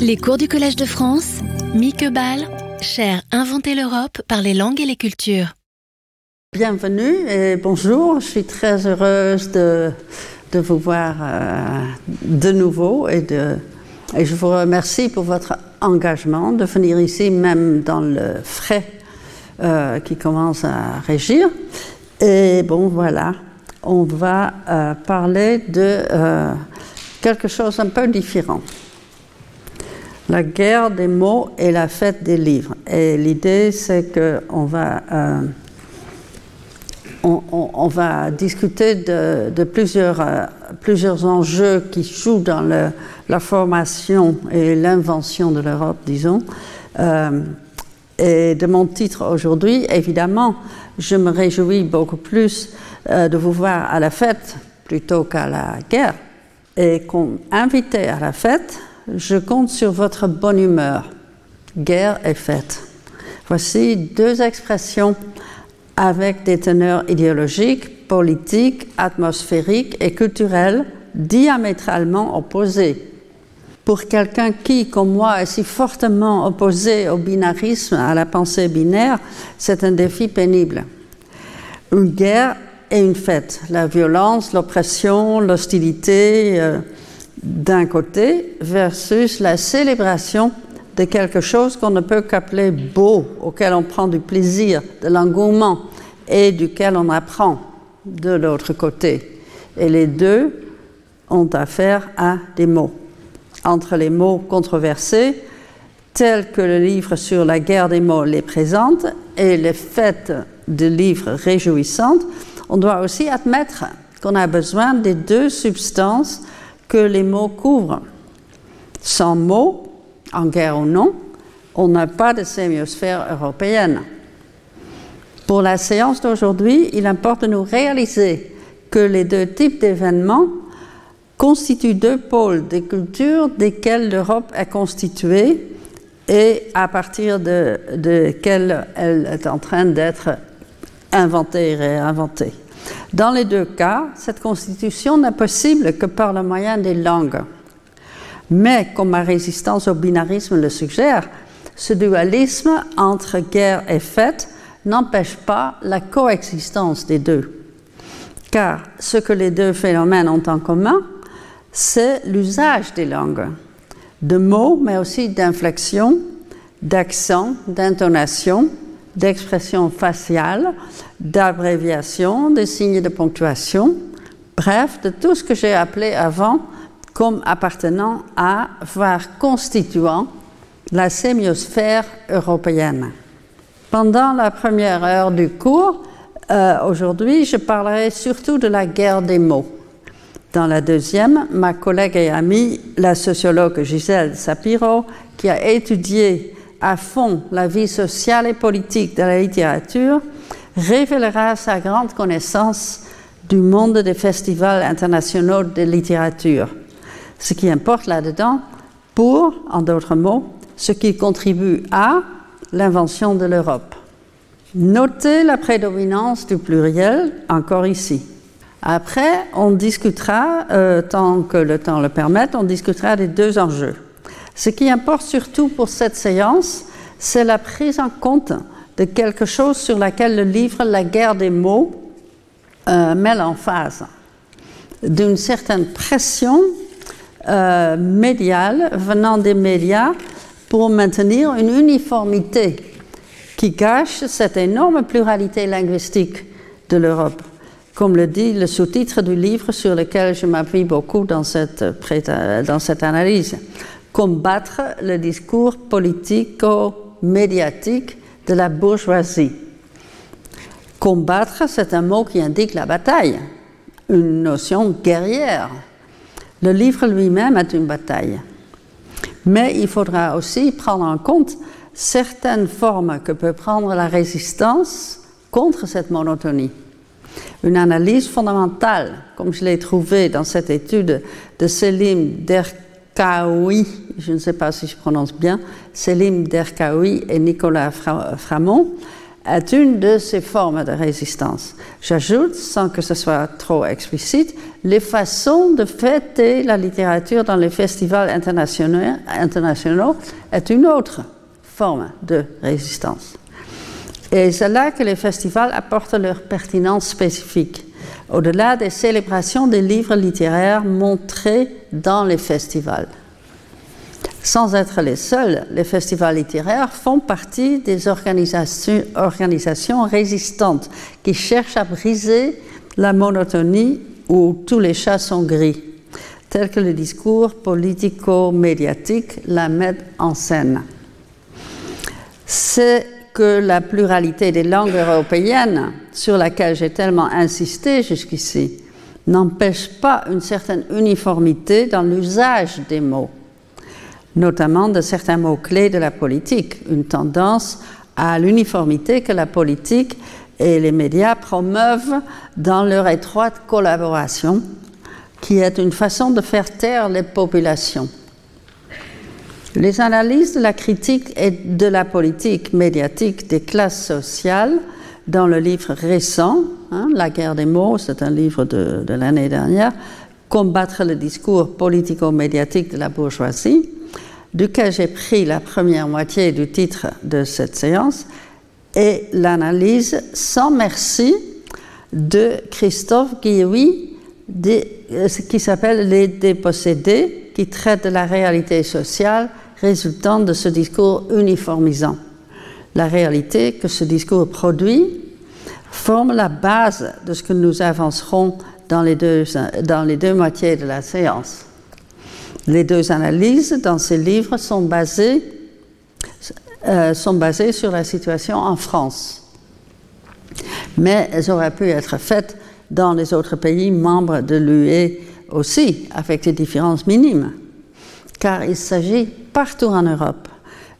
Les cours du Collège de France, Mieke Ball, cher Inventer l'Europe par les langues et les cultures. Bienvenue et bonjour, je suis très heureuse de, vous voir euh, de nouveau et, de, je vous remercie pour votre engagement de venir ici, même dans le frais euh, qui commence à régir. Et bon, voilà, on va euh, parler de quelque chose un peu différent. La guerre des mots et la fête des livres. Et l'idée, c'est qu'on va, euh, on, va discuter de, plusieurs, euh, plusieurs enjeux qui jouent dans la formation et l'invention de l'Europe, disons. Euh, et de mon titre aujourd'hui, évidemment, je me réjouis beaucoup plus de vous voir à la fête plutôt qu'à la guerre et qu'on invitait à la fête, je compte sur votre bonne humeur. Guerre est faite. Voici deux expressions avec des teneurs idéologiques, politiques, atmosphériques et culturelles diamétralement opposées. Pour quelqu'un qui, comme moi, est si fortement opposé au binarisme, à la pensée binaire, c'est un défi pénible. Une guerre et une fête. La violence, l'oppression, l'hostilité euh, d'un côté versus la célébration de quelque chose qu'on ne peut qu'appeler beau, auquel on prend du plaisir, de l'engouement et duquel on apprend de l'autre côté. Et les deux ont affaire à des mots. Entre les mots controversés, tels que le livre sur la guerre des mots les présente, et les fêtes de livres réjouissantes, on doit aussi admettre qu'on a besoin des deux substances que les mots couvrent. Sans mots, en guerre ou non, on n'a pas de sémiosphère européenne. Pour la séance d'aujourd'hui, il importe de nous réaliser que les deux types d'événements constituent deux pôles des cultures desquelles l'Europe est constituée et à partir de, de elle est en train d'être inventée et réinventée. Dans les deux cas, cette constitution n'est possible que par le moyen des langues. Mais, comme ma résistance au binarisme le suggère, ce dualisme entre guerre et fête n'empêche pas la coexistence des deux. Car ce que les deux phénomènes ont en commun, c'est l'usage des langues, de mots, mais aussi d'inflexion, d'accent, d'intonation, d'expression faciale, d'abréviation, de signes de ponctuation, bref, de tout ce que j'ai appelé avant comme appartenant à, voire constituant, la sémiosphère européenne. Pendant la première heure du cours, euh, aujourd'hui, je parlerai surtout de la guerre des mots. Dans la deuxième, ma collègue et amie, la sociologue Gisèle Sapiro, qui a étudié à fond la vie sociale et politique de la littérature, révélera sa grande connaissance du monde des festivals internationaux de littérature. Ce qui importe là-dedans pour, en d'autres mots, ce qui contribue à l'invention de l'Europe. Notez la prédominance du pluriel encore ici. Après, on discutera, euh, tant que le temps le permette, on discutera des deux enjeux. Ce qui importe surtout pour cette séance, c'est la prise en compte de quelque chose sur laquelle le livre La guerre des mots euh, met l'emphase, d'une certaine pression euh, médiale venant des médias pour maintenir une uniformité qui gâche cette énorme pluralité linguistique de l'Europe, comme le dit le sous-titre du livre sur lequel je m'appuie beaucoup dans cette analyse combattre le discours politico-médiatique de la bourgeoisie. Combattre, c'est un mot qui indique la bataille, une notion guerrière. Le livre lui-même est une bataille. Mais il faudra aussi prendre en compte certaines formes que peut prendre la résistance contre cette monotonie. Une analyse fondamentale, comme je l'ai trouvé dans cette étude de Selim Derk Derkaoui, je ne sais pas si je prononce bien, Selim Derkaoui et Nicolas Framont, est une de ces formes de résistance. J'ajoute, sans que ce soit trop explicite, les façons de fêter la littérature dans les festivals internationaux, internationaux est une autre forme de résistance. Et c'est là que les festivals apportent leur pertinence spécifique, au-delà des célébrations des livres littéraires montrés dans les festivals. Sans être les seuls, les festivals littéraires font partie des organisations, résistantes qui cherchent à briser la monotonie où tous les chats sont gris, tel que le discours politico-médiatique la met en scène. C'est que la pluralité des langues européennes, sur laquelle j'ai tellement insisté jusqu'ici, n'empêche pas une certaine uniformité dans l'usage des mots notamment de certains mots-clés de la politique, une tendance à l'uniformité que la politique et les médias promeuvent dans leur étroite collaboration, qui est une façon de faire taire les populations. Les analyses de la critique et de la politique médiatique des classes sociales dans le livre récent, hein, La guerre des mots, c'est un livre de, l'année dernière, Combattre le discours politico-médiatique de la bourgeoisie, duquel j'ai pris la première moitié du titre de cette séance, et l'analyse sans merci de Christophe Guillouis, euh, qui s'appelle Les dépossédés, qui traite de la réalité sociale résultant de ce discours uniformisant. La réalité que ce discours produit forme la base de ce que nous avancerons dans les deux, dans les deux moitiés de la séance. Les deux analyses dans ces livres sont basées, euh, sont basées sur la situation en France. Mais elles auraient pu être faites dans les autres pays membres de l'UE aussi, avec des différences minimes. Car il s'agit partout en Europe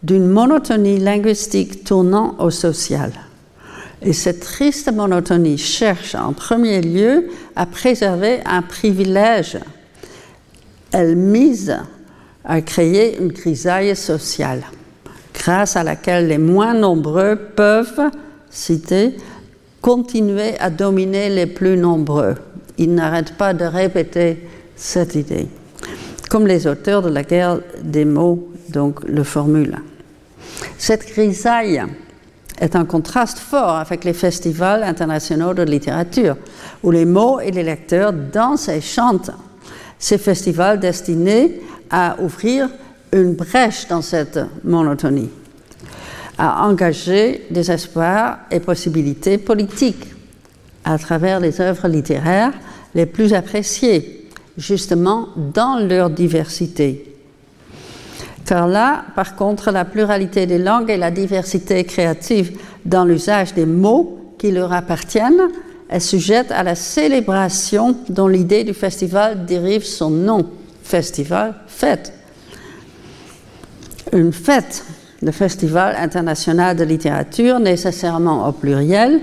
d'une monotonie linguistique tournant au social. Et cette triste monotonie cherche en premier lieu à préserver un privilège elle mise à créer une grisaille sociale, grâce à laquelle les moins nombreux peuvent, citer, continuer à dominer les plus nombreux. Il n'arrête pas de répéter cette idée, comme les auteurs de la guerre des mots donc le formulent. Cette grisaille est un contraste fort avec les festivals internationaux de littérature, où les mots et les lecteurs dansent et chantent ces festivals destinés à ouvrir une brèche dans cette monotonie, à engager des espoirs et possibilités politiques à travers les œuvres littéraires les plus appréciées, justement dans leur diversité. Car là, par contre, la pluralité des langues et la diversité créative dans l'usage des mots qui leur appartiennent est sujette à la célébration dont l'idée du festival dérive son nom. Festival, fête. Une fête, le Festival international de littérature, nécessairement au pluriel,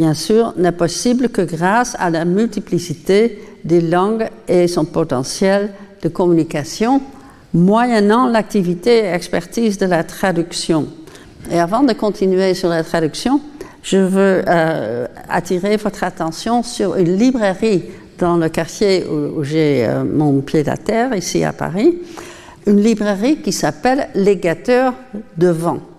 bien sûr, n'est possible que grâce à la multiplicité des langues et son potentiel de communication, moyennant l'activité et expertise de la traduction. Et avant de continuer sur la traduction, je veux euh, attirer votre attention sur une librairie dans le quartier où, j'ai euh, mon pied à terre, ici à Paris, une librairie qui s'appelle Légateur de vent.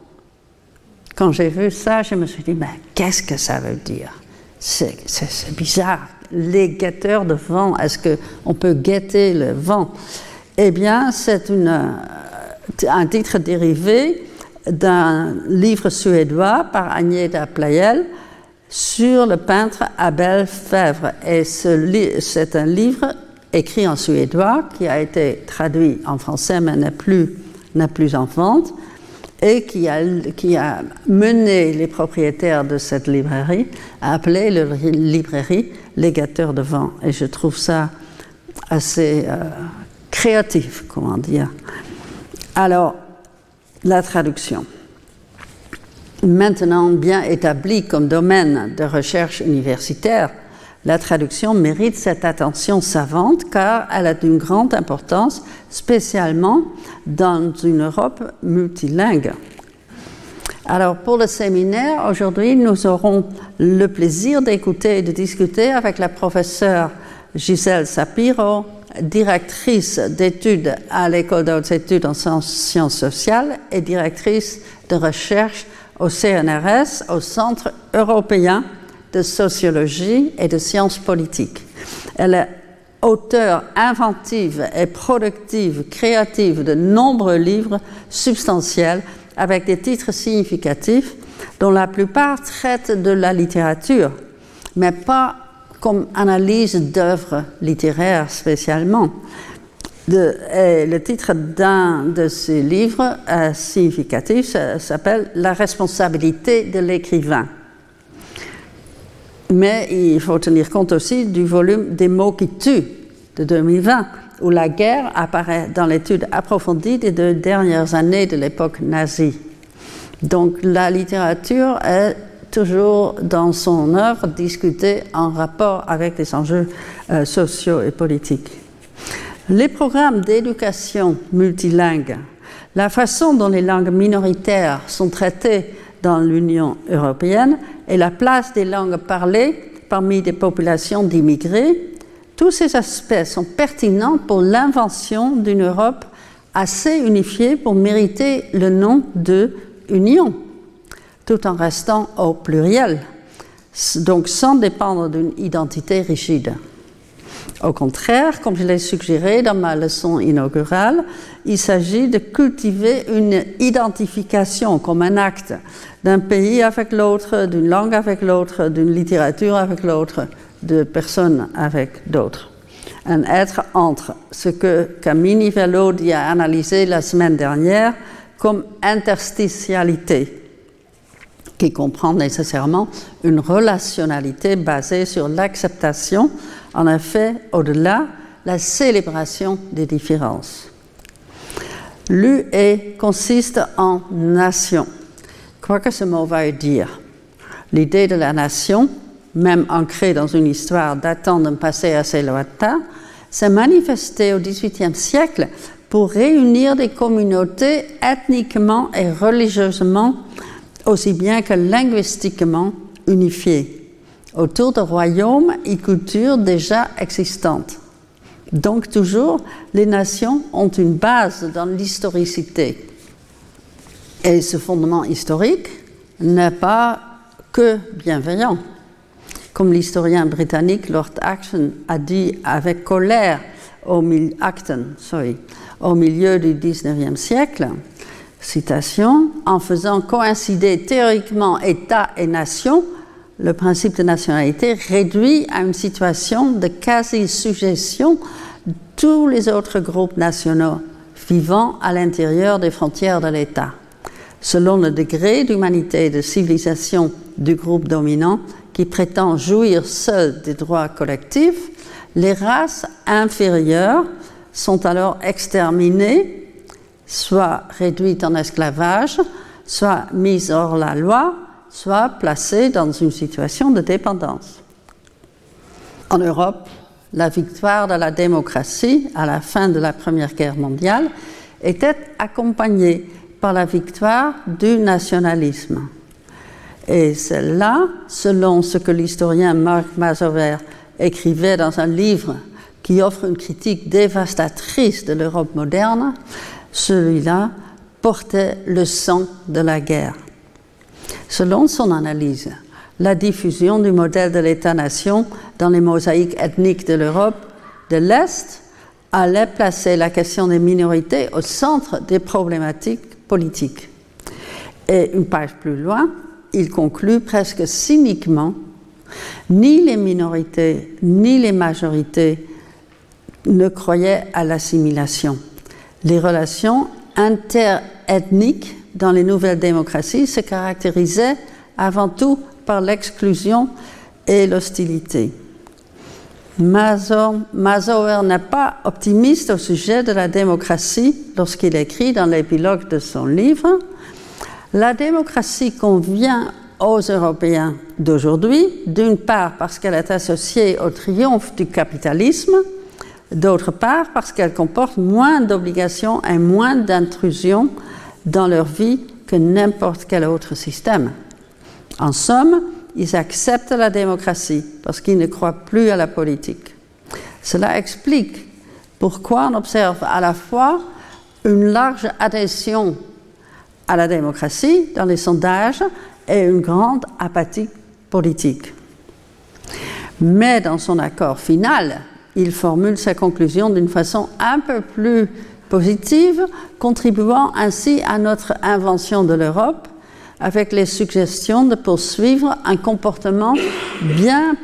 Quand j'ai vu ça, je me suis dit, mais qu'est-ce que ça veut dire? C'est bizarre. Légateur de vent, est-ce qu'on peut guetter le vent? Eh bien, c'est euh, un titre dérivé d'un livre suédois par Agneta Playel sur le peintre Abel Fèvre. Et c'est un livre écrit en suédois qui a été traduit en français mais n'est plus en vente et qui a, mené les propriétaires de cette librairie à appeler leur librairie Légateur de vent. Et je trouve ça assez euh, créatif, comment dire. Alors, la traduction. Maintenant bien établie comme domaine de recherche universitaire, la traduction mérite cette attention savante car elle a d'une grande importance, spécialement dans une Europe multilingue. Alors pour le séminaire, aujourd'hui, nous aurons le plaisir d'écouter et de discuter avec la professeure Gisèle Sapiro, directrice d'études à l'École de hautes études en sciences sociales et directrice de recherche au CNRS, au Centre européen de sociologie et de sciences politiques. Elle est auteure inventive et productive, créative de nombreux livres substantiels avec des titres significatifs dont la plupart traitent de la littérature, mais pas comme analyse d'œuvres littéraires spécialement. le titre d'un de ces livres euh, significatifs s'appelle La responsabilité de l'écrivain. Mais il faut tenir compte aussi du volume des mots qui tuent de 2020, où la guerre apparaît dans l'étude approfondie des deux dernières années de l'époque nazie. Donc la littérature est toujours dans son œuvre discutée en rapport avec les enjeux euh, sociaux et politiques. Les programmes d'éducation multilingue, la façon dont les langues minoritaires sont traitées dans l'Union européenne et la place des langues parlées parmi des populations d'immigrés, tous ces aspects sont pertinents pour l'invention d'une Europe assez unifiée pour mériter le nom de Union, tout en restant au pluriel, donc sans dépendre d'une identité rigide. Au contraire, comme je l'ai suggéré dans ma leçon inaugurale, il s'agit de cultiver une identification comme un acte d'un pays avec l'autre, d'une langue avec l'autre, d'une littérature avec l'autre, de personnes avec d'autres. Un être entre ce que Camille Vellodi a analysé la semaine dernière comme interstitialité, qui comprend nécessairement une relationnalité basée sur l'acceptation, en effet, au-delà, la célébration des différences. L'UE consiste en nation. Quoi que ce mot veuille dire, l'idée de la nation même ancrée dans une histoire datant d'un passé assez lointain, s'est manifestée au XVIIIe siècle pour réunir des communautés ethniquement et religieusement, aussi bien que linguistiquement unifiées, autour de royaumes et cultures déjà existantes. Donc toujours, les nations ont une base dans l'historicité. Et ce fondement historique n'est pas que bienveillant comme l'historien britannique Lord Acton a dit avec colère au, milieu du XIXe siècle, citation, en faisant coïncider théoriquement État et nation, le principe de nationalité réduit à une situation de quasi-suggestion tous les autres groupes nationaux vivant à l'intérieur des frontières de l'État. Selon le degré d'humanité et de civilisation du groupe dominant, qui prétend jouir seul des droits collectifs, les races inférieures sont alors exterminées, soit réduites en esclavage, soit mises hors la loi, soit placées dans une situation de dépendance. En Europe, la victoire de la démocratie à la fin de la Première Guerre mondiale était accompagnée par la victoire du nationalisme. Et celle-là, selon ce que l'historien Marc Mazover écrivait dans un livre qui offre une critique dévastatrice de l'Europe moderne, celui-là portait le sang de la guerre. Selon son analyse, la diffusion du modèle de l'État-nation dans les mosaïques ethniques de l'Europe de l'Est allait placer la question des minorités au centre des problématiques politiques. Et une page plus loin, il conclut presque cyniquement ni les minorités ni les majorités ne croyaient à l'assimilation. Les relations interethniques dans les nouvelles démocraties se caractérisaient avant tout par l'exclusion et l'hostilité. Mazower n'est pas optimiste au sujet de la démocratie lorsqu'il écrit dans l'épilogue de son livre la démocratie convient aux Européens d'aujourd'hui, d'une part parce qu'elle est associée au triomphe du capitalisme, d'autre part parce qu'elle comporte moins d'obligations et moins d'intrusions dans leur vie que n'importe quel autre système. En somme, ils acceptent la démocratie parce qu'ils ne croient plus à la politique. Cela explique pourquoi on observe à la fois une large adhésion à la démocratie dans les sondages et une grande apathie politique. Mais dans son accord final, il formule sa conclusion d'une façon un peu plus positive, contribuant ainsi à notre invention de l'Europe avec les suggestions de poursuivre un comportement bien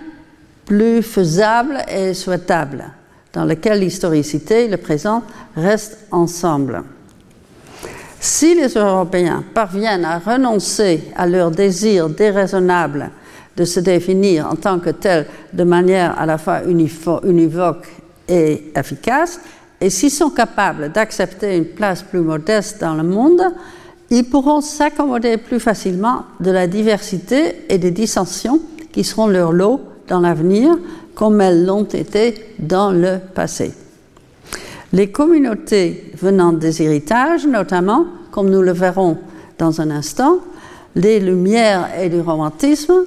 plus faisable et souhaitable, dans lequel l'historicité et le présent restent ensemble. Si les Européens parviennent à renoncer à leur désir déraisonnable de se définir en tant que tels de manière à la fois univoque et efficace, et s'ils sont capables d'accepter une place plus modeste dans le monde, ils pourront s'accommoder plus facilement de la diversité et des dissensions qui seront leur lot dans l'avenir, comme elles l'ont été dans le passé. Les communautés venant des héritages, notamment, comme nous le verrons dans un instant, les Lumières et du romantisme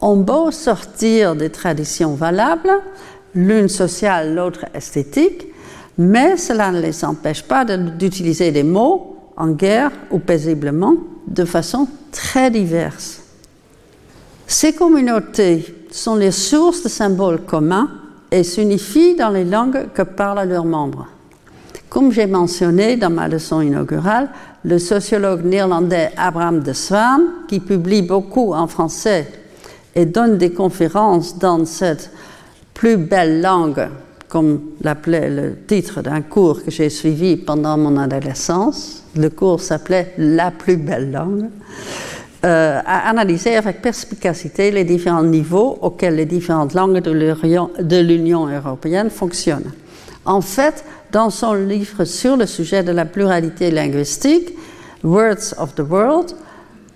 ont beau sortir des traditions valables, l'une sociale, l'autre esthétique, mais cela ne les empêche pas d'utiliser des mots en guerre ou paisiblement, de façon très diverse. Ces communautés sont les sources de symboles communs et s'unifient dans les langues que parlent leurs membres. Comme j'ai mentionné dans ma leçon inaugurale, le sociologue néerlandais Abraham de Swaan, qui publie beaucoup en français et donne des conférences dans cette plus belle langue comme l'appelait le titre d'un cours que j'ai suivi pendant mon adolescence. Le cours s'appelait La plus belle langue. Euh, a analysé avec perspicacité les différents niveaux auxquels les différentes langues de l'Union européenne fonctionnent. En fait, dans son livre sur le sujet de la pluralité linguistique, Words of the World,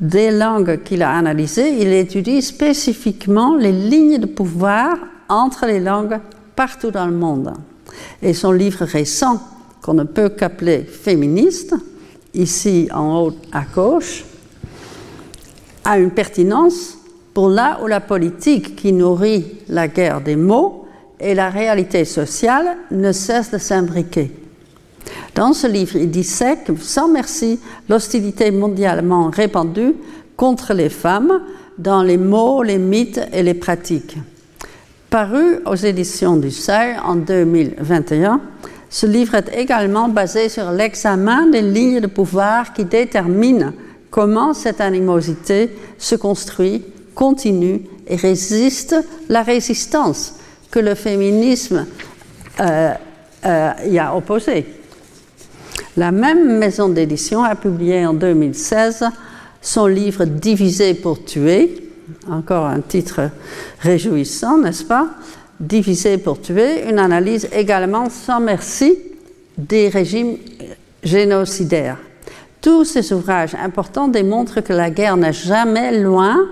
des langues qu'il a analysées, il étudie spécifiquement les lignes de pouvoir entre les langues partout dans le monde. Et son livre récent, qu'on ne peut qu'appeler féministe, ici en haut à gauche, a une pertinence pour là où la politique qui nourrit la guerre des mots et la réalité sociale ne cesse de s'imbriquer. Dans ce livre, il dissèque sans merci l'hostilité mondialement répandue contre les femmes dans les mots, les mythes et les pratiques. Paru aux éditions du Seuil en 2021, ce livre est également basé sur l'examen des lignes de pouvoir qui déterminent comment cette animosité se construit, continue et résiste la résistance que le féminisme euh, euh, y a opposée. La même maison d'édition a publié en 2016 son livre Divisé pour tuer, encore un titre réjouissant, n'est-ce pas? Diviser pour tuer, une analyse également sans merci des régimes génocidaires. Tous ces ouvrages importants démontrent que la guerre n'est jamais loin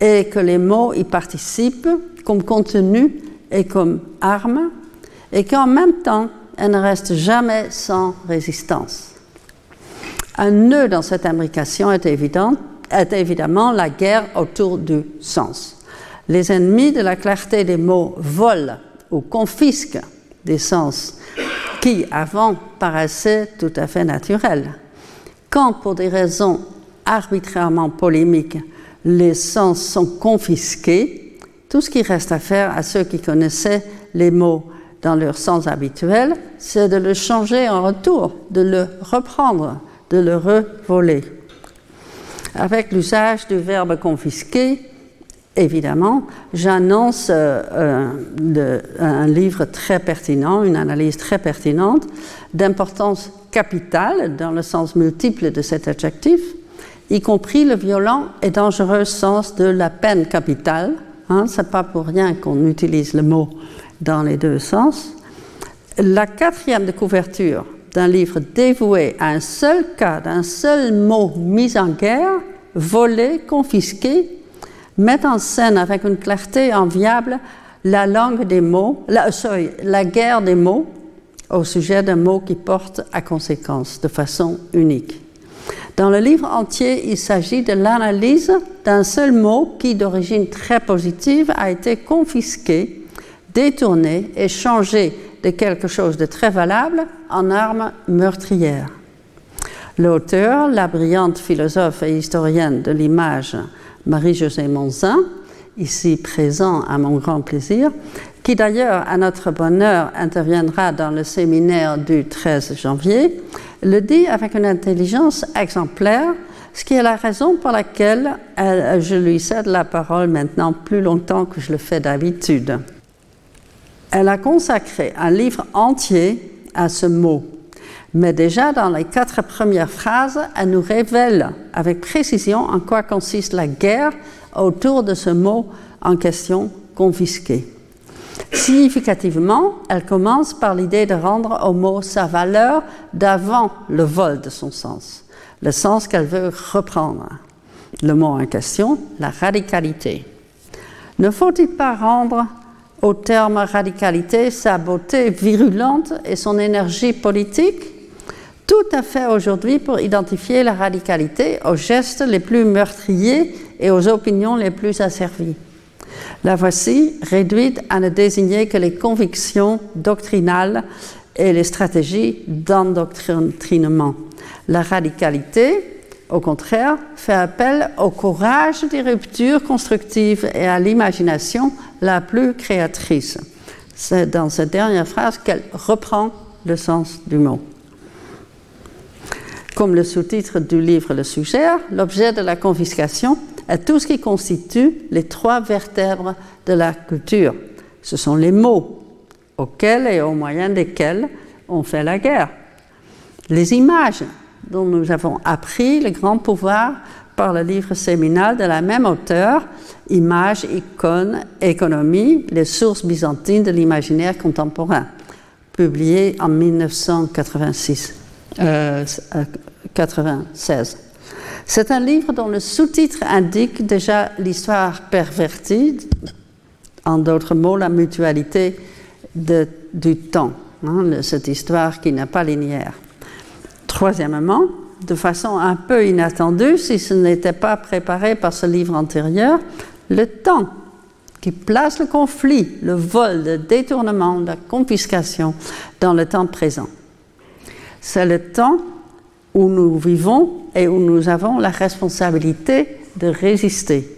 et que les mots y participent comme contenu et comme arme, et qu'en même temps, elle ne reste jamais sans résistance. Un nœud dans cette imbrication est évident est évidemment la guerre autour du sens. Les ennemis de la clarté des mots volent ou confisquent des sens qui avant paraissaient tout à fait naturels. Quand pour des raisons arbitrairement polémiques, les sens sont confisqués, tout ce qui reste à faire à ceux qui connaissaient les mots dans leur sens habituel, c'est de le changer en retour, de le reprendre, de le revoler avec l'usage du verbe confisquer, évidemment, j'annonce euh, euh, un livre très pertinent, une analyse très pertinente, d'importance capitale dans le sens multiple de cet adjectif, y compris le violent et dangereux sens de la peine capitale. Hein, Ce n'est pas pour rien qu'on utilise le mot dans les deux sens. La quatrième de couverture d'un livre dévoué à un seul cas, d'un seul mot mis en guerre, volé, confisqué, met en scène avec une clarté enviable la langue des mots, la, sorry, la guerre des mots au sujet d'un mot qui porte à conséquence de façon unique. Dans le livre entier, il s'agit de l'analyse d'un seul mot qui, d'origine très positive, a été confisqué, détourné et changé de quelque chose de très valable en arme meurtrière. L'auteur, la brillante philosophe et historienne de l'image Marie-Josée Monzin, ici présent à mon grand plaisir, qui d'ailleurs, à notre bonheur, interviendra dans le séminaire du 13 janvier, le dit avec une intelligence exemplaire, ce qui est la raison pour laquelle euh, je lui cède la parole maintenant plus longtemps que je le fais d'habitude. Elle a consacré un livre entier à ce mot, mais déjà dans les quatre premières phrases, elle nous révèle avec précision en quoi consiste la guerre autour de ce mot en question confisqué. Significativement, elle commence par l'idée de rendre au mot sa valeur d'avant le vol de son sens, le sens qu'elle veut reprendre. Le mot en question, la radicalité. Ne faut-il pas rendre au terme radicalité sa beauté virulente et son énergie politique Tout à fait aujourd'hui pour identifier la radicalité aux gestes les plus meurtriers et aux opinions les plus asservies. La voici réduite à ne désigner que les convictions doctrinales et les stratégies d'endoctrinement. La radicalité, au contraire, fait appel au courage des ruptures constructives et à l'imagination la plus créatrice. C'est dans cette dernière phrase qu'elle reprend le sens du mot. Comme le sous-titre du livre le suggère, l'objet de la confiscation à tout ce qui constitue les trois vertèbres de la culture. Ce sont les mots auxquels et au moyen desquels on fait la guerre. Les images dont nous avons appris le grand pouvoir par le livre séminal de la même auteur, Images, icônes, économie, les sources byzantines de l'imaginaire contemporain, publié en 1986, 96. C'est un livre dont le sous-titre indique déjà l'histoire pervertie, en d'autres mots, la mutualité du temps, hein, cette histoire qui n'est pas linéaire. Troisièmement, de façon un peu inattendue, si ce n'était pas préparé par ce livre antérieur, le temps qui place le conflit, le vol, le détournement, la confiscation dans le temps présent. C'est le temps où nous vivons et où nous avons la responsabilité de résister.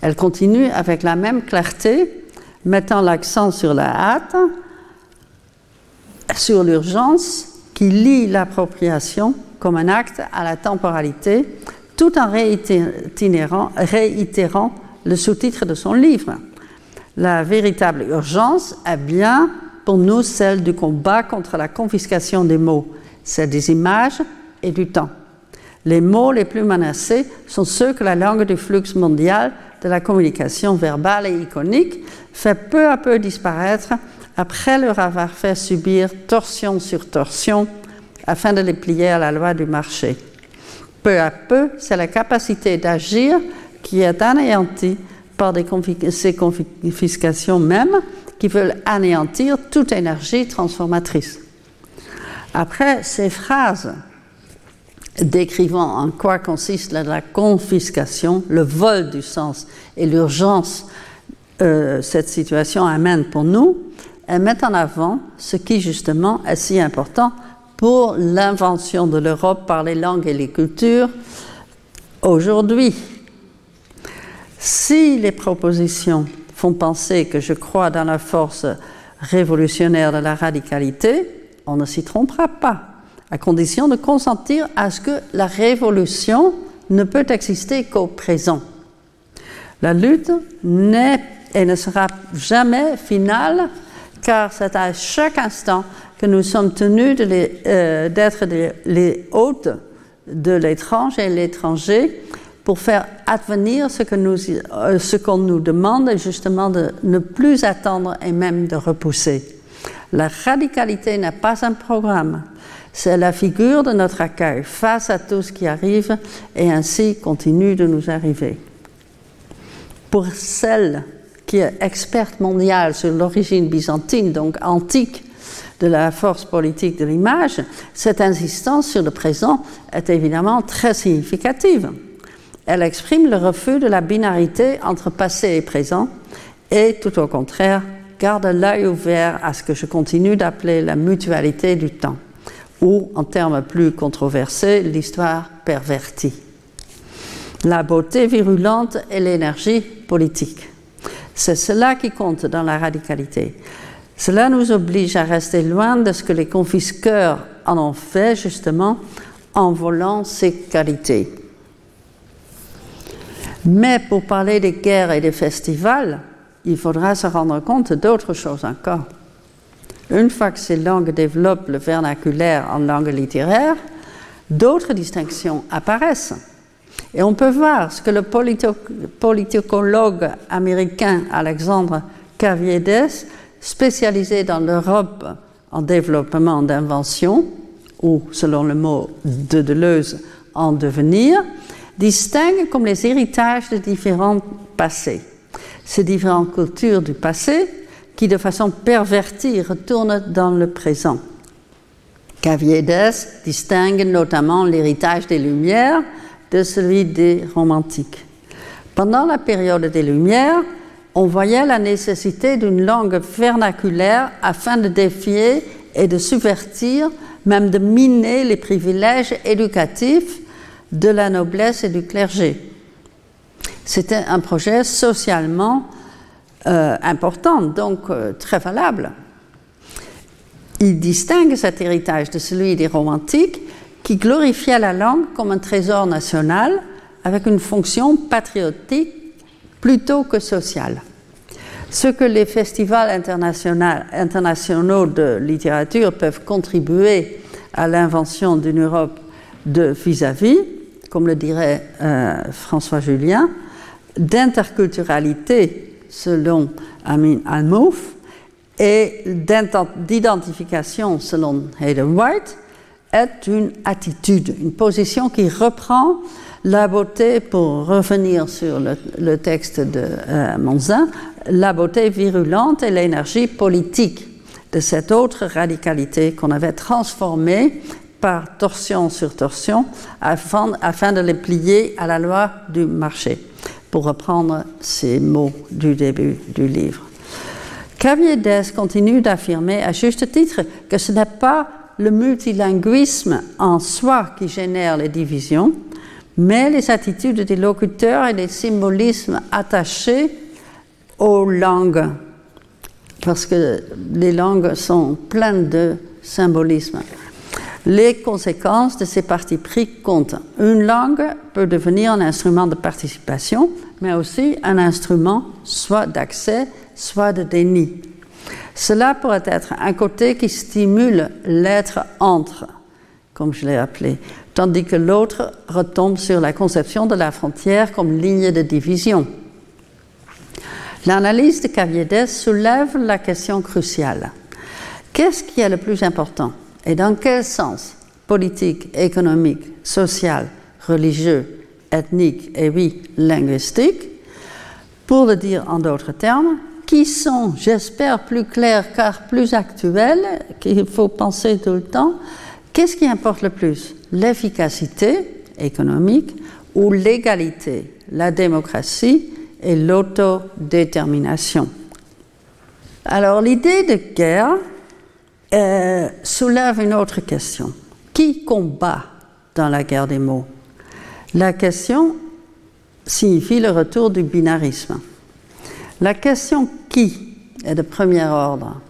Elle continue avec la même clarté, mettant l'accent sur la hâte, sur l'urgence qui lie l'appropriation comme un acte à la temporalité, tout en réitérant, réitérant le sous-titre de son livre. La véritable urgence est bien pour nous celle du combat contre la confiscation des mots, c'est des images et du temps. Les mots les plus menacés sont ceux que la langue du flux mondial de la communication verbale et iconique fait peu à peu disparaître après leur avoir fait subir torsion sur torsion afin de les plier à la loi du marché. Peu à peu, c'est la capacité d'agir qui est anéantie par ces confiscations mêmes qui veulent anéantir toute énergie transformatrice. Après ces phrases décrivant en quoi consiste la, confiscation, le vol du sens et l'urgence euh, cette situation amène pour nous, elle met en avant ce qui justement est si important pour l'invention de l'Europe par les langues et les cultures aujourd'hui. Si les propositions font penser que je crois dans la force révolutionnaire de la radicalité, on ne s'y trompera pas à condition de consentir à ce que la révolution ne peut exister qu'au présent. La lutte n'est et ne sera jamais finale, car c'est à chaque instant que nous sommes tenus euh, d'être les, hôtes de l'étrange et l'étranger pour faire advenir ce nous, euh, qu'on nous demande, justement de ne plus attendre et même de repousser. La radicalité n'est pas un programme, c'est la figure de notre accueil face à tout ce qui arrive et ainsi continue de nous arriver. Pour celle qui est experte mondiale sur l'origine byzantine, donc antique, de la force politique de l'image, cette insistance sur le présent est évidemment très significative. Elle exprime le refus de la binarité entre passé et présent et, tout au contraire, garde l'œil ouvert à ce que je continue d'appeler la mutualité du temps, ou, en termes plus controversés, l'histoire pervertie. La beauté virulente et l'énergie politique. C'est cela qui compte dans la radicalité. Cela nous oblige à rester loin de ce que les confisqueurs en ont fait, justement, en volant ces qualités. Mais pour parler des guerres et des festivals, il faudra se rendre compte d'autres choses encore. Une fois que ces langues développent le vernaculaire en langue littéraire, d'autres distinctions apparaissent. Et on peut voir ce que le politicologue américain Alexandre Caviedes, spécialisé dans l'Europe en développement d'invention, ou selon le mot de Deleuze, en devenir, distingue comme les héritages de différents passés. Ces différentes cultures du passé qui, de façon pervertie, retournent dans le présent. Caviedes distingue notamment l'héritage des Lumières de celui des romantiques. Pendant la période des Lumières, on voyait la nécessité d'une langue vernaculaire afin de défier et de subvertir, même de miner les privilèges éducatifs de la noblesse et du clergé. C'était un projet socialement euh, important, donc euh, très valable. Il distingue cet héritage de celui des romantiques qui glorifiait la langue comme un trésor national avec une fonction patriotique plutôt que sociale. Ce que les festivals internationaux de littérature peuvent contribuer à l'invention d'une Europe de vis-à-vis, comme le dirait euh, François Julien, d'interculturalité selon Amin Almouf et d'identification selon Hayden White, est une attitude, une position qui reprend la beauté, pour revenir sur le, texte de euh, Monzin, la beauté virulente et l'énergie politique de cette autre radicalité qu'on avait transformée par torsion sur torsion afin, de les plier à la loi du marché, pour reprendre ces mots du début du livre. Caviedes continue d'affirmer à juste titre que ce n'est pas le multilinguisme en soi qui génère les divisions, mais les attitudes des locuteurs et les symbolismes attachés aux langues, parce que les langues sont pleines de symbolismes. Les conséquences de ces partis pris comptent. Une langue peut devenir un instrument de participation, mais aussi un instrument soit d'accès, soit de déni. Cela pourrait être un côté qui stimule l'être entre, comme je l'ai appelé, tandis que l'autre retombe sur la conception de la frontière comme ligne de division. L'analyse de Caviedes soulève la question cruciale. Qu'est-ce qui est le plus important et dans quel sens politique, économique, social, religieux, ethnique et oui, linguistique? Pour le dire en d'autres termes, qui sont, j'espère, plus clairs car plus actuels, qu'il faut penser tout le temps, qu'est-ce qui importe le plus? L'efficacité économique ou l'égalité, la démocratie et l'autodétermination? Alors l'idée de guerre euh, soulève une autre question. Qui combat dans la guerre des mots? La question signifie le retour du binarisme. La question qui est de premier ordre?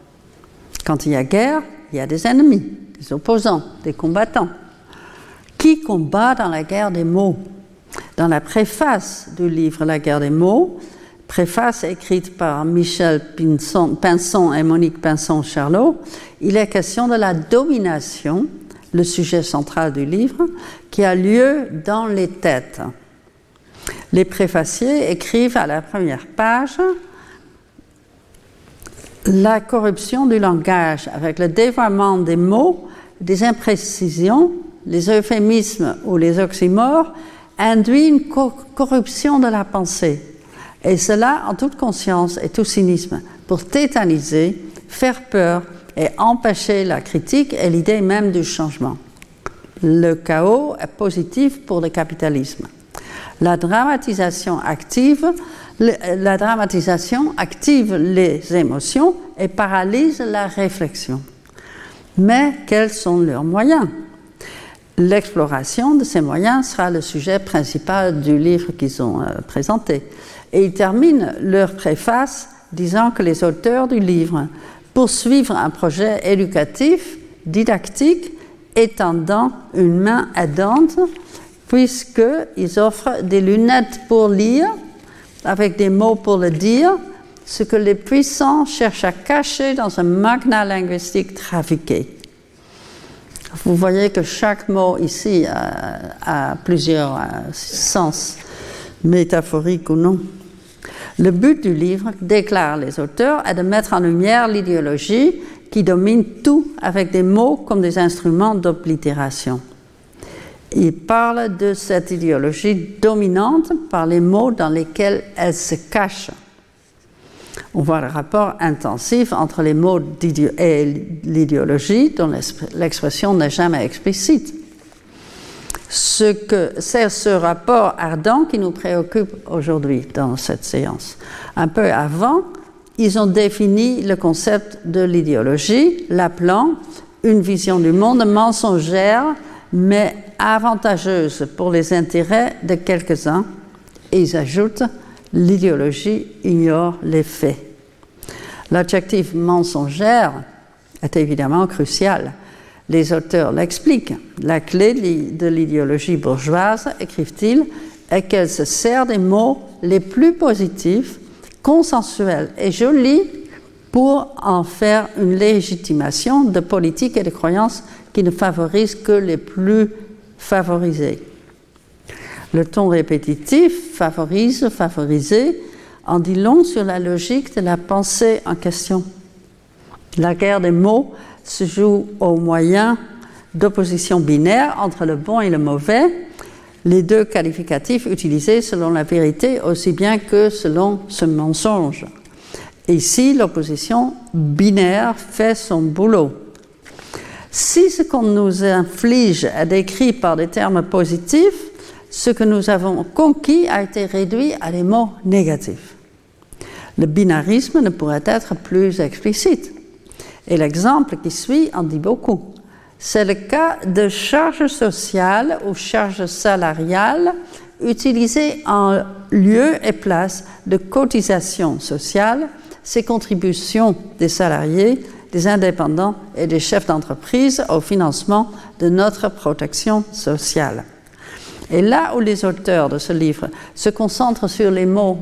Quand il y a guerre, il y a des ennemis, des opposants, des combattants. Qui combat dans la guerre des mots? Dans la préface du livre La guerre des mots, préface écrite par Michel Pinson, et Monique Pinson-Charlot, il est question de la domination, le sujet central du livre, qui a lieu dans les têtes. Les préfaciers écrivent à la première page la corruption du langage avec le dévoiement des mots, des imprécisions, les euphémismes ou les oxymores induit une corruption de la pensée. Et cela en toute conscience et tout cynisme, pour tétaniser, faire peur et empêcher la critique et l'idée même du changement. Le chaos est positif pour le capitalisme. La dramatisation active, la dramatisation active les émotions et paralyse la réflexion. Mais quels sont leurs moyens? L'exploration de ces moyens sera le sujet principal du livre qu'ils ont euh, présenté. Et ils terminent leur préface disant que les auteurs du livre poursuivent un projet éducatif, didactique, étendant une main aidante, puisqu'ils offrent des lunettes pour lire, avec des mots pour le dire, ce que les puissants cherchent à cacher dans un magna linguistique trafiqué. Vous voyez que chaque mot ici a, plusieurs euh, sens, métaphoriques ou non. Le but du livre, déclarent les auteurs, est de mettre en lumière l'idéologie qui domine tout avec des mots comme des instruments d'oblitération. Ils parlent de cette idéologie dominante par les mots dans lesquels elle se cache on voit le rapport intensif entre les mots et l'idéologie dont l'expression n'est jamais explicite. Ce que c'est ce rapport ardent qui nous préoccupe aujourd'hui dans cette séance. Un peu avant, ils ont défini le concept de l'idéologie, l'appelant une vision du monde mensongère, mais avantageuse pour les intérêts de quelques-uns. Et ils ajoutent l'idéologie ignore les faits. L'adjectif mensongère est évidemment crucial. Les auteurs l'expliquent. La clé de l'idéologie bourgeoise, écrivent-ils, est qu'elle se sert des mots les plus positifs, consensuels et jolis pour en faire une légitimation de politique et de croyances qui ne favorisent que les plus favorisés. Le ton répétitif favorise, favoriser, en dit long sur la logique de la pensée en question. La guerre des mots se joue au moyen d'opposition binaire entre le bon et le mauvais, les deux qualificatifs utilisés selon la vérité aussi bien que selon ce mensonge. Ici, l'opposition binaire fait son boulot. Si ce qu'on nous inflige est décrit par des termes positifs, ce que nous avons conquis a été réduit à des mots négatifs. Le binarisme ne pourrait être plus explicite. Et l'exemple qui suit en dit beaucoup. C'est le cas de charges sociales ou charges salariales utilisées en lieu et place de cotisations sociales, ces contributions des salariés, des indépendants et des chefs d'entreprise au financement de notre protection sociale. Et là où les auteurs de ce livre se concentrent sur les mots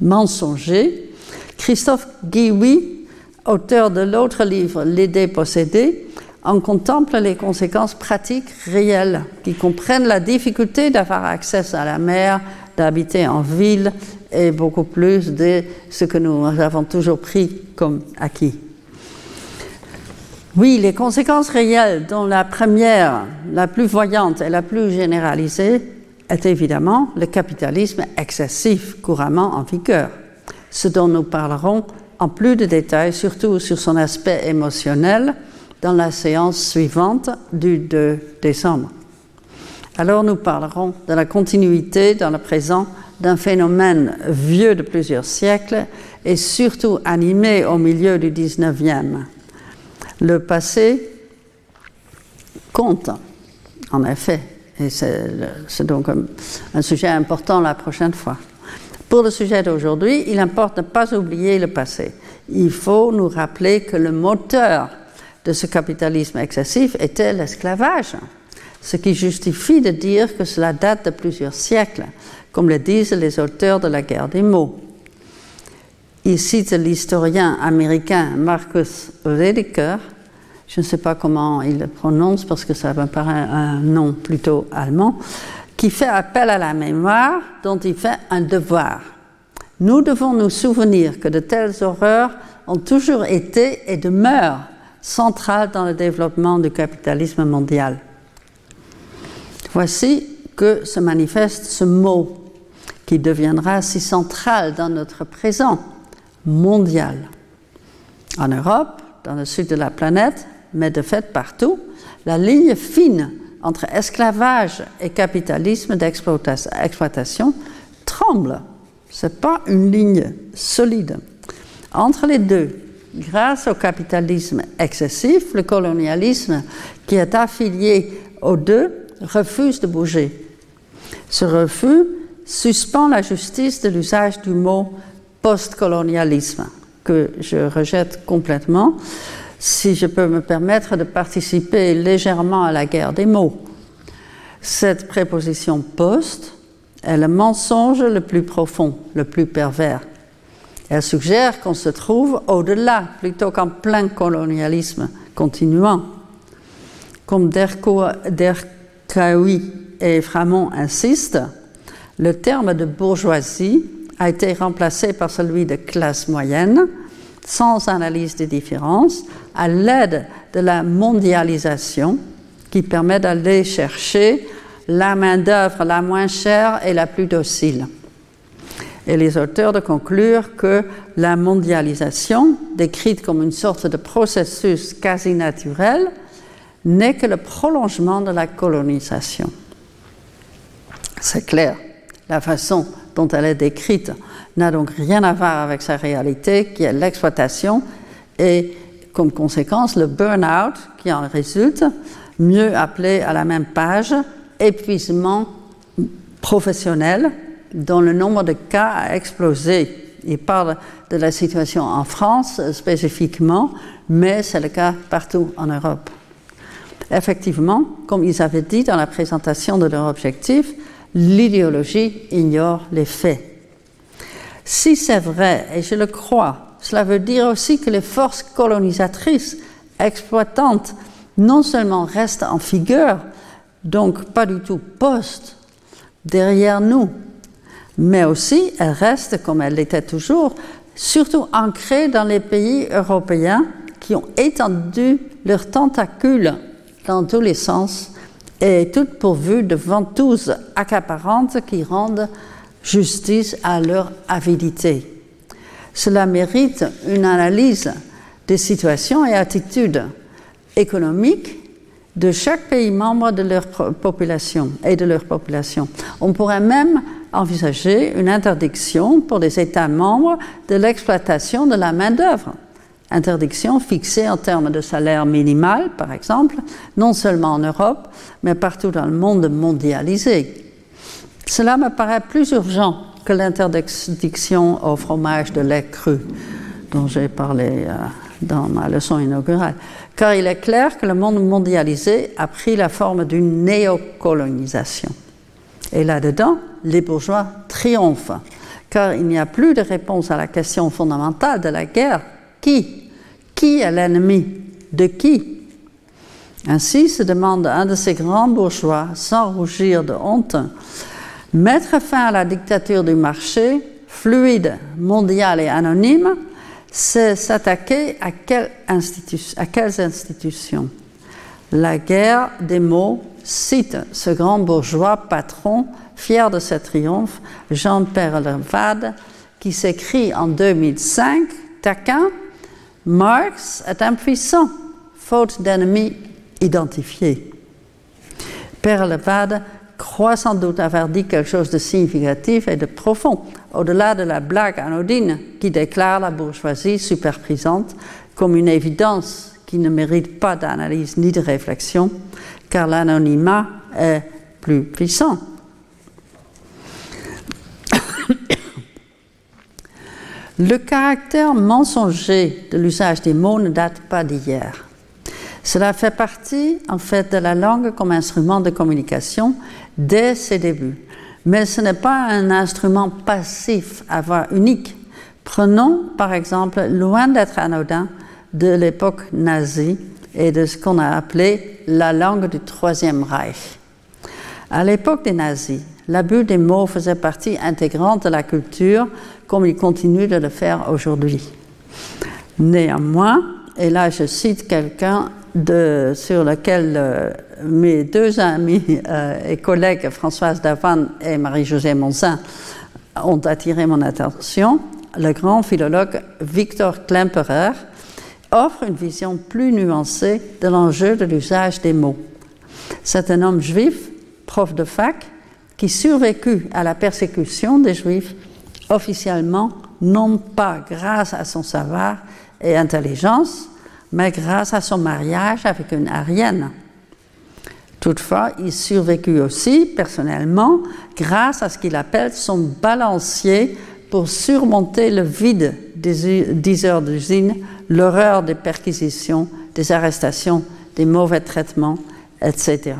mensongers, Christophe Guiwi, auteur de l'autre livre, Les dépossédés, en contemple les conséquences pratiques réelles qui comprennent la difficulté d'avoir accès à la mer, d'habiter en ville et beaucoup plus de ce que nous avons toujours pris comme acquis. Oui, les conséquences réelles, dont la première, la plus voyante et la plus généralisée, est évidemment le capitalisme excessif couramment en vigueur, ce dont nous parlerons en plus de détails, surtout sur son aspect émotionnel, dans la séance suivante du 2 décembre. Alors nous parlerons de la continuité dans le présent d'un phénomène vieux de plusieurs siècles et surtout animé au milieu du 19e le passé compte, en effet, et c'est donc un, sujet important la prochaine fois. Pour le sujet d'aujourd'hui, il importe de ne pas oublier le passé. Il faut nous rappeler que le moteur de ce capitalisme excessif était l'esclavage, ce qui justifie de dire que cela date de plusieurs siècles, comme le disent les auteurs de la guerre des mots. Il cite l'historien américain Marcus Rediker, je ne sais pas comment il le prononce parce que ça me paraît un nom plutôt allemand, qui fait appel à la mémoire dont il fait un devoir. Nous devons nous souvenir que de telles horreurs ont toujours été et demeurent centrales dans le développement du capitalisme mondial. Voici que se manifeste ce mot qui deviendra si central dans notre présent mondial. En Europe, dans le sud de la planète, mais de fait partout, la ligne fine entre esclavage et capitalisme d'exploitation tremble. Ce n'est pas une ligne solide. Entre les deux, grâce au capitalisme excessif, le colonialisme qui est affilié aux deux refuse de bouger. Ce refus suspend la justice de l'usage du mot postcolonialisme, que je rejette complètement, si je peux me permettre de participer légèrement à la guerre des mots. Cette préposition post est le mensonge le plus profond, le plus pervers. Elle suggère qu'on se trouve au-delà plutôt qu'en plein colonialisme continuant. Comme Derkaoui et Framont insistent, le terme de bourgeoisie a été remplacé par celui de classe moyenne, sans analyse des différences, à l'aide de la mondialisation qui permet d'aller chercher la main-d'œuvre la moins chère et la plus docile. Et les auteurs de conclure que la mondialisation, décrite comme une sorte de processus quasi naturel, n'est que le prolongement de la colonisation. C'est clair, la façon dont elle est décrite n'a donc rien à voir avec sa réalité, qui est l'exploitation et, comme conséquence, le burn-out qui en résulte, mieux appelé à la même page épuisement professionnel, dont le nombre de cas a explosé. Il parle de la situation en France spécifiquement, mais c'est le cas partout en Europe. Effectivement, comme ils avaient dit dans la présentation de leur objectif, l'idéologie ignore les faits. Si c'est vrai, et je le crois, cela veut dire aussi que les forces colonisatrices, exploitantes, non seulement restent en figure, donc pas du tout post derrière nous, mais aussi elles restent, comme elles l'étaient toujours, surtout ancrées dans les pays européens qui ont étendu leurs tentacules dans tous les sens et toutes pourvues de ventouses accaparantes qui rendent justice à leur avidité. Cela mérite une analyse des situations et attitudes économiques de chaque pays membre de leur population et de leur population. On pourrait même envisager une interdiction pour les États membres de l'exploitation de la main-d'œuvre Interdiction fixée en termes de salaire minimal, par exemple, non seulement en Europe, mais partout dans le monde mondialisé. Cela me paraît plus urgent que l'interdiction au fromage de lait cru, dont j'ai parlé euh, dans ma leçon inaugurale, car il est clair que le monde mondialisé a pris la forme d'une néocolonisation. Et là-dedans, les bourgeois triomphent, car il n'y a plus de réponse à la question fondamentale de la guerre qui? Qui est l'ennemi De qui? Ainsi se demande un de ces grands bourgeois, sans rougir de honte, mettre fin à la dictature du marché, fluide, mondial et anonyme, c'est s'attaquer à, à quelles institutions? La guerre des mots cite ce grand bourgeois patron, fier de ce triomphe, Jean Perlevade, qui s'écrit en 2005, taquin, Marx est impuissant, faute d'ennemis identifiés. Père Levade croit sans doute avoir dit quelque chose de significatif et de profond, au-delà de la blague anodine qui déclare la bourgeoisie superprisante comme une évidence qui ne mérite pas d'analyse ni de réflexion, car l'anonymat est plus puissant. Le caractère mensonger de l'usage des mots ne date pas d'hier. Cela fait partie, en fait, de la langue comme instrument de communication dès ses débuts. Mais ce n'est pas un instrument passif à voix unique. Prenons, par exemple, loin d'être anodin, de l'époque nazie et de ce qu'on a appelé la langue du Troisième Reich. À l'époque des nazis, l'abus des mots faisait partie intégrante de la culture comme il continue de le faire aujourd'hui. Néanmoins, et là je cite quelqu'un sur lequel euh, mes deux amis euh, et collègues Françoise Davan et Marie-Josée Monsin ont attiré mon attention, le grand philologue Victor Klemperer offre une vision plus nuancée de l'enjeu de l'usage des mots. C'est un homme juif, prof de fac, qui survécut à la persécution des juifs officiellement, non pas grâce à son savoir et intelligence, mais grâce à son mariage avec une arienne. Toutefois, il survécut aussi personnellement grâce à ce qu'il appelle son balancier pour surmonter le vide des 10 heures d'usine, l'horreur des perquisitions, des arrestations, des mauvais traitements, etc.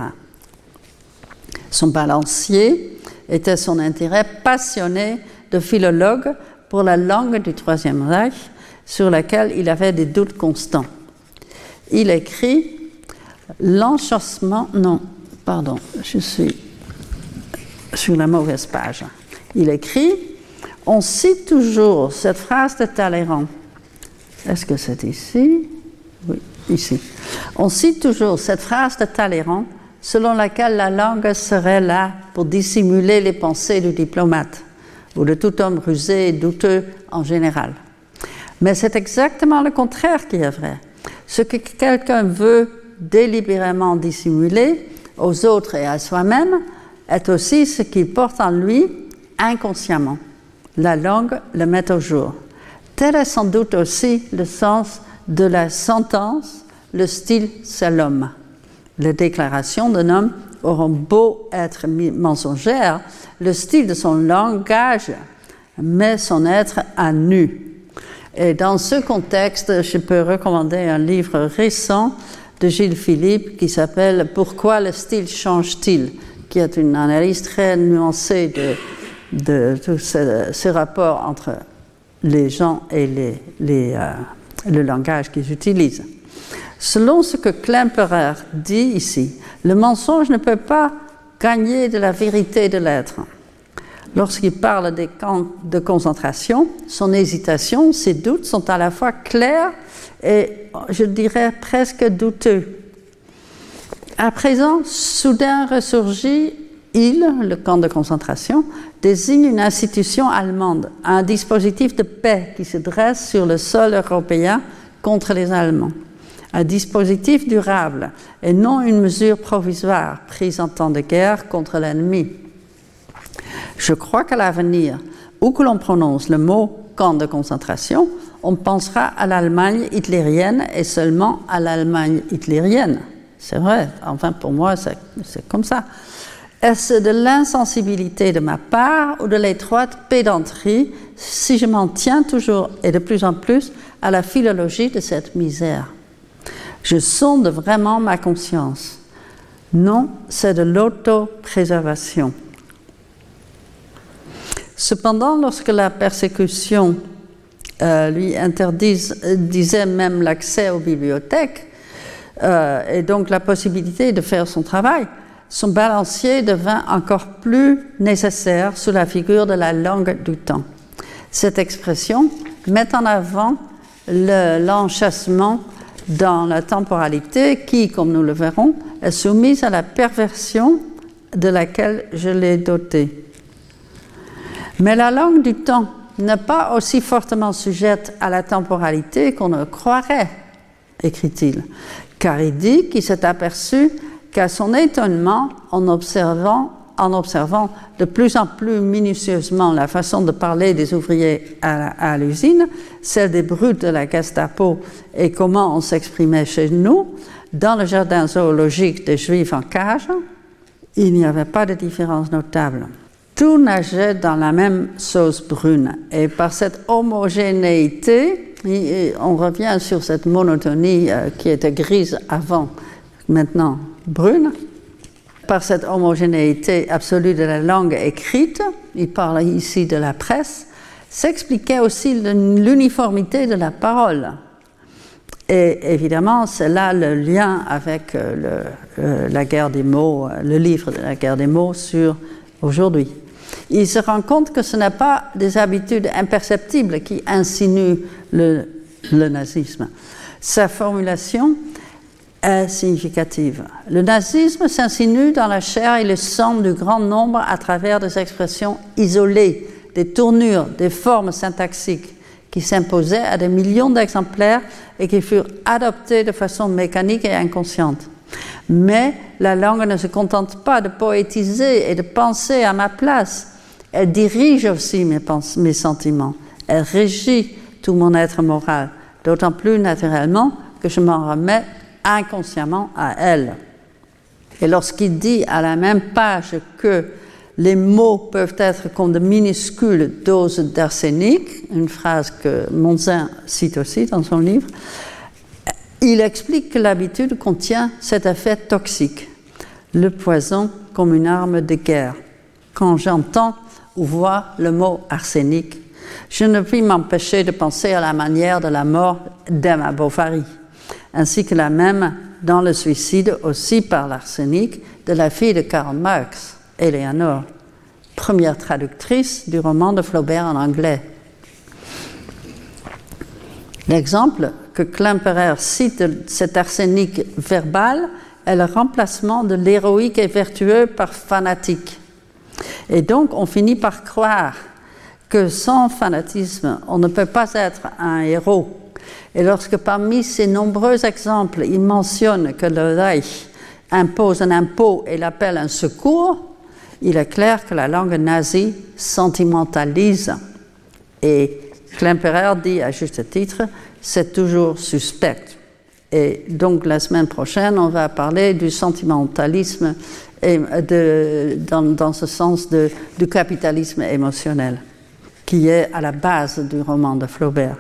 Son balancier était son intérêt passionné de philologue pour la langue du Troisième Reich, sur laquelle il avait des doutes constants. Il écrit L'enchâssement, non, pardon, je suis sur la mauvaise page. Il écrit On cite toujours cette phrase de Talleyrand. Est-ce que c'est ici? Oui, ici. On cite toujours cette phrase de Talleyrand selon laquelle la langue serait là pour dissimuler les pensées du diplomate ou de tout homme rusé et douteux en général. Mais c'est exactement le contraire qui est vrai. Ce que quelqu'un veut délibérément dissimuler aux autres et à soi-même est aussi ce qu'il porte en lui inconsciemment. La langue le met au jour. Tel est sans doute aussi le sens de la sentence, le style c'est l'homme. Les déclarations d'un homme auront beau être mensongères, le style de son langage met son être à nu. Et dans ce contexte, je peux recommander un livre récent de Gilles Philippe qui s'appelle Pourquoi le style change-t-il? qui est une analyse très nuancée de, de tous ces, rapports entre les gens et les, euh, le langage qu'ils utilisent. Selon ce que Klemperer dit ici, le mensonge ne peut pas gagner de la vérité de l'être. Lorsqu'il parle des camps de concentration, son hésitation, ses doutes sont à la fois clairs et, je dirais, presque douteux. À présent, soudain ressurgit, il, le camp de concentration, désigne une institution allemande, un dispositif de paix qui se dresse sur le sol européen contre les Allemands un dispositif durable et non une mesure provisoire prise en temps de guerre contre l'ennemi. Je crois qu'à l'avenir, où que l'on prononce le mot camp de concentration, on pensera à l'Allemagne hitlérienne et seulement à l'Allemagne hitlérienne. C'est vrai, enfin pour moi c'est comme ça. Est-ce de l'insensibilité de ma part ou de l'étroite pédanterie si je m'en tiens toujours et de plus en plus à la philologie de cette misère? Je sonde vraiment ma conscience. Non, c'est de l'autopréservation. Cependant, lorsque la persécution euh, lui interdisait même l'accès aux bibliothèques euh, et donc la possibilité de faire son travail, son balancier devint encore plus nécessaire sous la figure de la langue du temps. Cette expression met en avant l'enchassement dans la temporalité qui, comme nous le verrons, est soumise à la perversion de laquelle je l'ai dotée. Mais la langue du temps n'est pas aussi fortement sujette à la temporalité qu'on ne croirait, écrit-il, car il dit qu'il s'est aperçu qu'à son étonnement, en observant en observant de plus en plus minutieusement la façon de parler des ouvriers à, l'usine, celle des brutes de la Gestapo et comment on s'exprimait chez nous, dans le jardin zoologique des Juifs en cage, il n'y avait pas de différence notable. Tout nageait dans la même sauce brune. Et par cette homogénéité, on revient sur cette monotonie euh, qui était grise avant, maintenant brune, par cette homogénéité absolue de la langue écrite, il parle ici de la presse, s'expliquait aussi l'uniformité de la parole. Et évidemment, c'est là le lien avec euh, euh, la guerre des mots, euh, le livre de la guerre des mots sur aujourd'hui. Il se rend compte que ce n'est pas des habitudes imperceptibles qui insinuent le, le nazisme. Sa formulation est significative. Le nazisme s'insinue dans la chair et le sang du grand nombre à travers des expressions isolées, des tournures, des formes syntaxiques qui s'imposaient à des millions d'exemplaires et qui furent adoptés de façon mécanique et inconsciente. Mais la langue ne se contente pas de poétiser et de penser à ma place. Elle dirige aussi mes, mes sentiments. Elle régit tout mon être moral, d'autant plus naturellement que je m'en remets inconsciemment à elle. Et lorsqu'il dit à la même page que les mots peuvent être comme de minuscules doses d'arsenic, une phrase que Monzin cite aussi dans son livre, il explique que l'habitude contient cet effet toxique, le poison comme une arme de guerre. Quand j'entends ou vois le mot arsenic, je ne puis m'empêcher de penser à la manière de la mort d'Emma Bovary, ainsi que la même dans le suicide aussi par l'arsenic de la fille de Karl Marx, Eleanor, première traductrice du roman de Flaubert en anglais. L'exemple que Klemperer cite de cet arsenic verbal est le remplacement de l'héroïque et vertueux par fanatique. Et donc on finit par croire que sans fanatisme, on ne peut pas être un héros. Et lorsque parmi ces nombreux exemples, il mentionne que le Reich impose un impôt et l'appelle un secours, il est clair que la langue nazie sentimentalise. Et Klemperer dit à juste titre, c'est toujours suspect. Et donc la semaine prochaine, on va parler du sentimentalisme dans, dans, ce sens de, du capitalisme émotionnel qui est à la base du roman de Flaubert.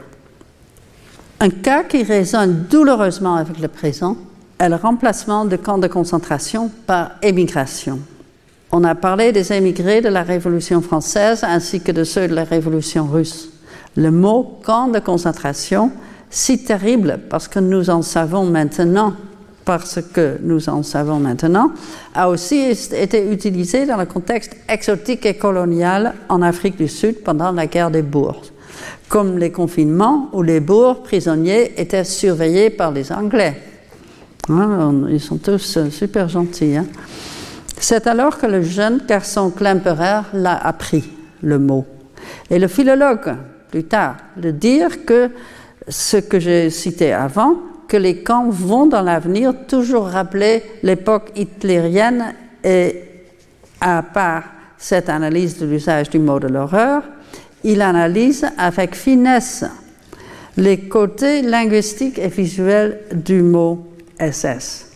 Un cas qui résonne douloureusement avec le présent est le remplacement de camps de concentration par émigration. On a parlé des émigrés de la Révolution française ainsi que de ceux de la Révolution russe. Le mot camp de concentration, si terrible parce que nous en savons maintenant parce que nous en savons maintenant, a aussi été utilisé dans le contexte exotique et colonial en Afrique du Sud pendant la guerre des bourses, comme les confinements où les bourgs prisonniers étaient surveillés par les Anglais. Hein, ils sont tous euh, super gentils. Hein. C'est alors que le jeune garçon Klemperer l'a appris, le mot. Et le philologue, plus tard, de dire que ce que j'ai cité avant, que les camps vont dans l'avenir toujours rappeler l'époque hitlérienne et à part cette analyse de l'usage du mot de l'horreur, il analyse avec finesse les côtés linguistiques et visuels du mot SS.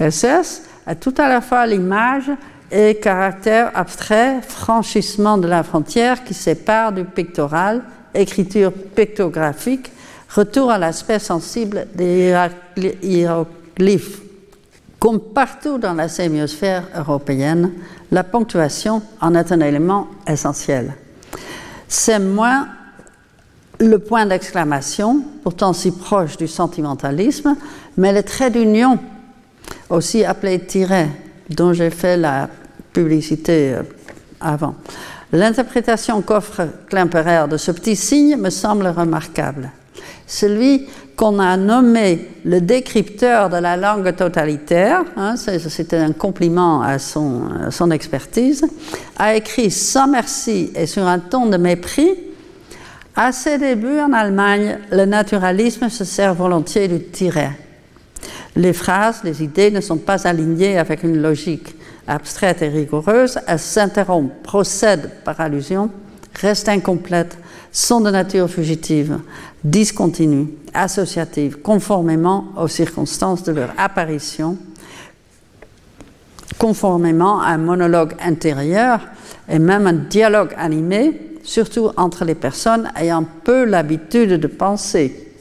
SS a tout à la fois l'image et caractère abstrait, franchissement de la frontière qui sépare du pictoral, écriture pictographique Retour à l'aspect sensible des hiéroglyphes. Comme partout dans la sémiosphère européenne, la ponctuation en est un élément essentiel. C'est moins le point d'exclamation, pourtant si proche du sentimentalisme, mais le trait d'union, aussi appelé tiret, dont j'ai fait la publicité euh, avant. L'interprétation qu'offre Klemperer de ce petit signe me semble remarquable celui qu'on a nommé le décrypteur de la langue totalitaire, hein, c'était un compliment à son, à son, expertise, a écrit sans merci et sur un ton de mépris. À ses débuts en Allemagne, le naturalisme se sert volontiers du tiret. Les phrases, les idées ne sont pas alignées avec une logique abstraite et rigoureuse, elles s'interrompent, procèdent par allusion, restent incomplètes, sont de nature fugitive, discontinue, associative, conformément aux circonstances de leur apparition, conformément à un monologue intérieur et même un dialogue animé, surtout entre les personnes ayant peu l'habitude de penser.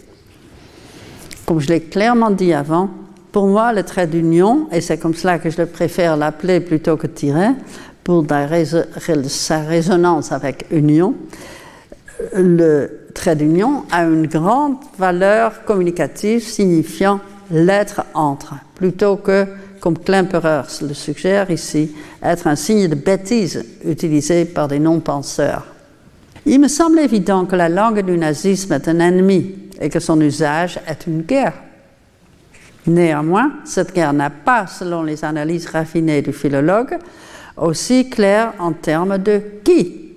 Comme je l'ai clairement dit avant, pour moi, le trait d'union, et c'est comme cela que je le préfère l'appeler plutôt que tirer, pour sa résonance avec union, le trait d'union a une grande valeur communicative signifiant l'être entre, plutôt que, comme Klemperer le suggère ici, être un signe de bêtise utilisé par des non-penseurs. Il me semble évident que la langue du nazisme est un ennemi et que son usage est une guerre. Néanmoins, cette guerre n'a pas, selon les analyses raffinées du philologue, aussi clair en termes de qui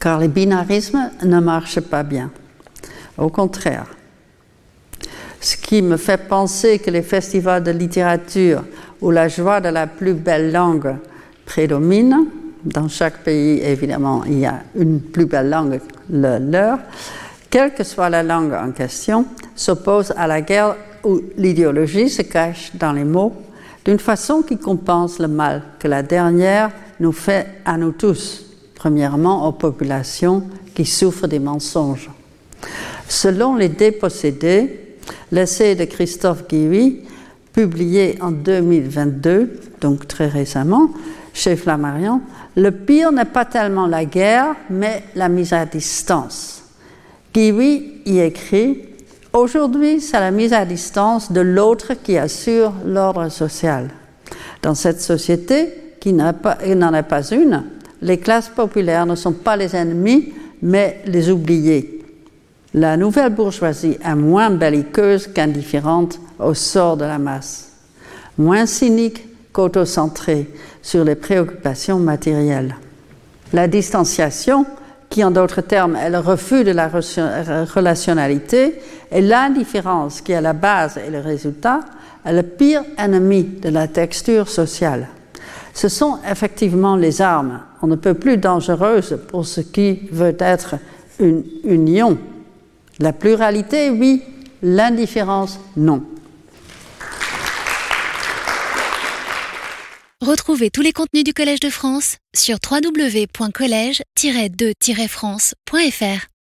car les binarismes ne marchent pas bien. Au contraire, ce qui me fait penser que les festivals de littérature où la joie de la plus belle langue prédomine, dans chaque pays évidemment il y a une plus belle langue, le leur, quelle que soit la langue en question, s'oppose à la guerre où l'idéologie se cache dans les mots d'une façon qui compense le mal que la dernière nous fait à nous tous, premièrement aux populations qui souffrent des mensonges. Selon les dépossédés, l'essai de Christophe Guivi, publié en 2022, donc très récemment, chez Flammarion, le pire n'est pas tellement la guerre, mais la mise à distance. Guivi y écrit Aujourd'hui, c'est la mise à distance de l'autre qui assure l'ordre social. Dans cette société, qui n'en est pas une, les classes populaires ne sont pas les ennemis, mais les oubliés. La nouvelle bourgeoisie est moins belliqueuse qu'indifférente au sort de la masse, moins cynique qu'autocentrée sur les préoccupations matérielles. La distanciation qui en d'autres termes est le refus de la relationnalité, et l'indifférence qui est la base et le résultat, est le pire ennemi de la texture sociale. Ce sont effectivement les armes, on ne peut plus dangereuses pour ce qui veut être une union. La pluralité, oui, l'indifférence, non. Retrouvez tous les contenus du Collège de France sur www.colège-2-france.fr.